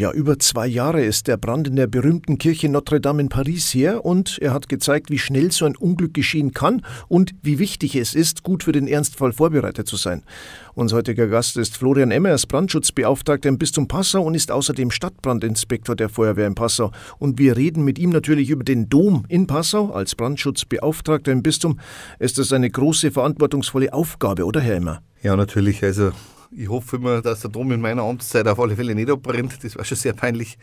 Ja, über zwei Jahre ist der Brand in der berühmten Kirche Notre Dame in Paris her und er hat gezeigt, wie schnell so ein Unglück geschehen kann und wie wichtig es ist, gut für den Ernstfall vorbereitet zu sein. Unser heutiger Gast ist Florian Emmer, er ist Brandschutzbeauftragter im Bistum Passau und ist außerdem Stadtbrandinspektor der Feuerwehr in Passau. Und wir reden mit ihm natürlich über den Dom in Passau. Als Brandschutzbeauftragter im Bistum ist das eine große, verantwortungsvolle Aufgabe, oder Herr Emmer? Ja, natürlich. Also ich hoffe immer, dass der Dom in meiner Amtszeit auf alle Fälle nicht abbrennt. Das war schon sehr peinlich.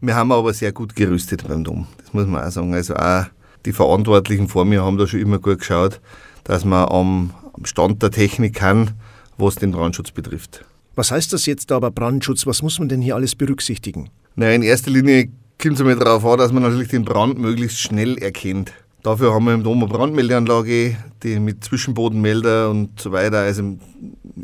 Wir haben aber sehr gut gerüstet beim Dom. Das muss man auch sagen. Also auch die Verantwortlichen vor mir haben da schon immer gut geschaut, dass man am Stand der Technik kann, was den Brandschutz betrifft. Was heißt das jetzt aber Brandschutz? Was muss man denn hier alles berücksichtigen? Na, in erster Linie kommt es einmal darauf an, dass man natürlich den Brand möglichst schnell erkennt. Dafür haben wir im Dom eine Brandmeldeanlage, die mit Zwischenbodenmelder und so weiter, also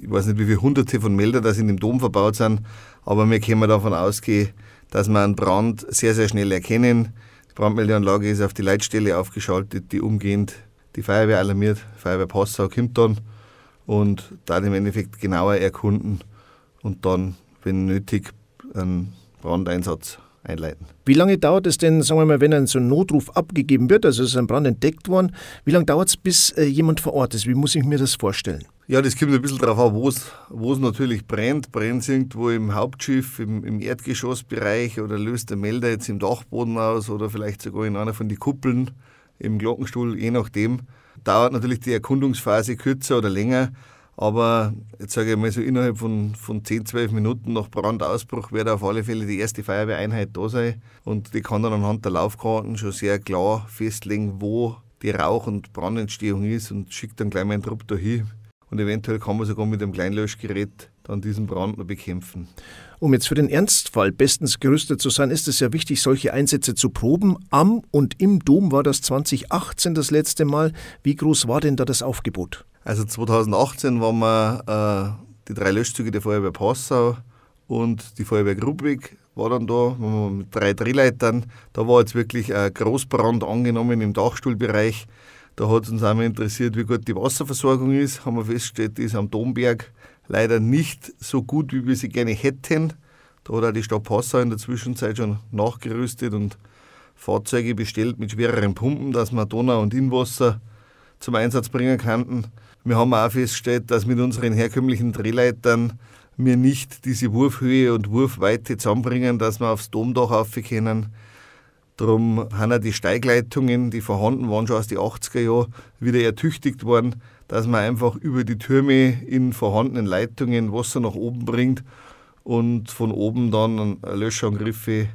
ich weiß nicht, wie viele hunderte von Meldern das in dem Dom verbaut sind, aber wir können davon ausgehen, dass wir einen Brand sehr, sehr schnell erkennen. Die Brandmeldeanlage ist auf die Leitstelle aufgeschaltet, die umgehend die Feuerwehr alarmiert. Feuerwehr Passau kommt dann und da im Endeffekt genauer erkunden und dann, wenn nötig, einen Brandeinsatz einleiten. Wie lange dauert es denn, sagen wir mal, wenn ein so ein Notruf abgegeben wird, also ist ein Brand entdeckt worden, wie lange dauert es, bis äh, jemand vor Ort ist? Wie muss ich mir das vorstellen? Ja, das kommt ein bisschen darauf an, wo es natürlich brennt. Brennt es irgendwo im Hauptschiff, im, im, Erdgeschossbereich oder löst der Melder jetzt im Dachboden aus oder vielleicht sogar in einer von den Kuppeln im Glockenstuhl, je nachdem. Dauert natürlich die Erkundungsphase kürzer oder länger. Aber jetzt sage ich mal so innerhalb von, von 10, 12 Minuten nach Brandausbruch wird auf alle Fälle die erste Feuerwehreinheit da sein. Und die kann dann anhand der Laufkarten schon sehr klar festlegen, wo die Rauch- und Brandentstehung ist und schickt dann gleich mal einen Trupp dahin. Und eventuell kann man sogar mit dem Kleinlöschgerät dann diesen Brand noch bekämpfen. Um jetzt für den Ernstfall bestens gerüstet zu sein, ist es ja wichtig, solche Einsätze zu proben. Am und im Dom war das 2018 das letzte Mal. Wie groß war denn da das Aufgebot? Also 2018 waren wir äh, die drei Löschzüge der Feuerwehr Passau und die Feuerwehr Grubwig war dann da, mit drei Drehleitern. Da war jetzt wirklich ein Großbrand angenommen im Dachstuhlbereich. Da hat es uns einmal interessiert, wie gut die Wasserversorgung ist. Haben wir festgestellt, die ist am Domberg leider nicht so gut, wie wir sie gerne hätten. Da hat auch die Stadt Passau in der Zwischenzeit schon nachgerüstet und Fahrzeuge bestellt mit schwereren Pumpen, dass wir Donau- und Innenwasser zum Einsatz bringen könnten. Wir haben auch festgestellt, dass mit unseren herkömmlichen Drehleitern wir nicht diese Wurfhöhe und Wurfweite zusammenbringen, dass wir aufs Domdach rauf können. Darum haben auch die Steigleitungen, die vorhanden waren schon aus den 80er Jahren, wieder ertüchtigt worden, dass man einfach über die Türme in vorhandenen Leitungen Wasser nach oben bringt und von oben dann Löschangriffe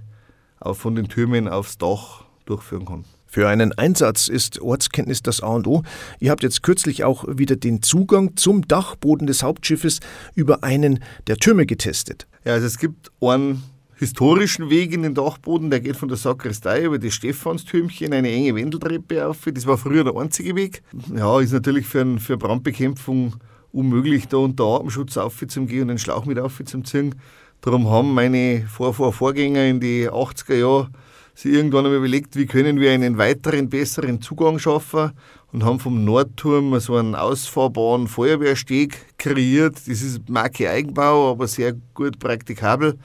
von den Türmen aufs Dach durchführen kann. Für einen Einsatz ist Ortskenntnis das A und O. Ihr habt jetzt kürzlich auch wieder den Zugang zum Dachboden des Hauptschiffes über einen der Türme getestet. Ja, also es gibt einen historischen Weg in den Dachboden, der geht von der Sakristei über das Stephanstürmchen, eine enge Wendeltreppe auf. Das war früher der einzige Weg. Ja, ist natürlich für, für Brandbekämpfung unmöglich, da unter Atemschutz aufzugehen und einen Schlauch mit aufzuziehen. Darum haben meine Vor -Vor Vorgänger in die 80er Jahre sich irgendwann einmal überlegt, wie können wir einen weiteren, besseren Zugang schaffen und haben vom Nordturm so einen ausfahrbaren Feuerwehrsteg kreiert. Das ist Marke Eigenbau, aber sehr gut praktikabel,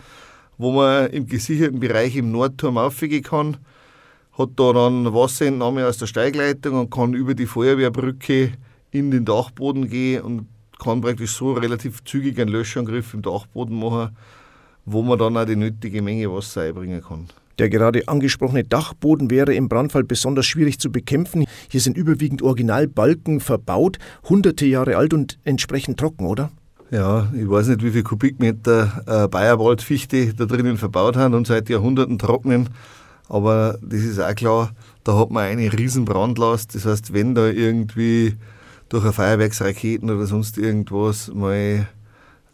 wo man im gesicherten Bereich im Nordturm aufgehen kann. Hat da dann Wasserentnahme aus der Steigleitung und kann über die Feuerwehrbrücke in den Dachboden gehen und kann praktisch so relativ zügig einen Löschangriff im Dachboden machen, wo man dann auch die nötige Menge Wasser einbringen kann. Der gerade angesprochene Dachboden wäre im Brandfall besonders schwierig zu bekämpfen. Hier sind überwiegend Originalbalken verbaut, hunderte Jahre alt und entsprechend trocken, oder? Ja, ich weiß nicht, wie viel Kubikmeter äh, Bayerwaldfichte da drinnen verbaut haben und seit Jahrhunderten trocknen. Aber das ist auch klar, da hat man eine riesen Brandlast. Das heißt, wenn da irgendwie durch eine Feuerwerksraketen oder sonst irgendwas mal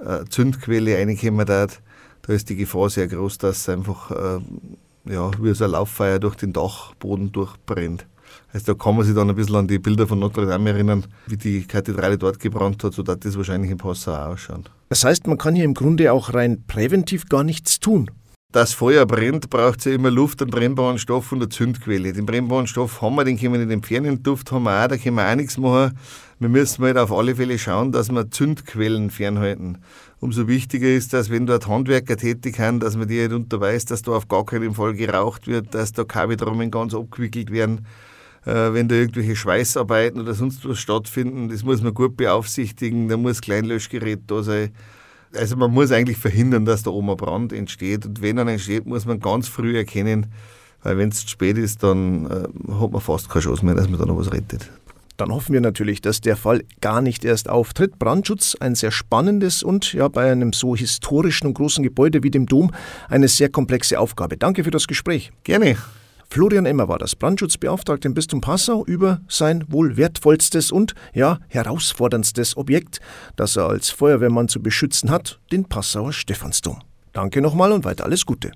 äh, Zündquelle reinkommen darf, da ist die Gefahr sehr groß, dass einfach äh, ja, wie so ein Lauffeuer durch den Dachboden durchbrennt. Also da kann man sich dann ein bisschen an die Bilder von Notre Dame erinnern, wie die Kathedrale dort gebrannt hat, so dass das wahrscheinlich in Passau ausschauen. Das heißt, man kann hier im Grunde auch rein präventiv gar nichts tun. das Feuer brennt, braucht es ja immer Luft, einen brennbaren Stoff und eine Zündquelle. Den brennbaren Stoff haben wir, den können wir nicht entfernen, den Duft haben wir auch, da können wir auch nichts machen. Wir müssen halt auf alle Fälle schauen, dass wir Zündquellen fernhalten. Umso wichtiger ist, dass wenn dort Handwerker tätig sind, dass man die halt unterweist, dass da auf gar keinen Fall geraucht wird, dass da Kabeltrommeln ganz abgewickelt werden. Äh, wenn da irgendwelche Schweißarbeiten oder sonst was stattfinden, das muss man gut beaufsichtigen, da muss Kleinlöschgerät da sein also man muss eigentlich verhindern, dass da oben ein Brand entsteht. Und wenn er entsteht, muss man ganz früh erkennen, weil wenn es zu spät ist, dann äh, hat man fast keine Chance mehr, dass man da noch was rettet. Dann hoffen wir natürlich, dass der Fall gar nicht erst auftritt. Brandschutz, ein sehr spannendes und ja bei einem so historischen und großen Gebäude wie dem Dom eine sehr komplexe Aufgabe. Danke für das Gespräch. Gerne. Florian Emmer war das Brandschutzbeauftragte im Bistum Passau über sein wohl wertvollstes und ja herausforderndstes Objekt, das er als Feuerwehrmann zu beschützen hat, den Passauer Stephansdom. Danke nochmal und weiter alles Gute.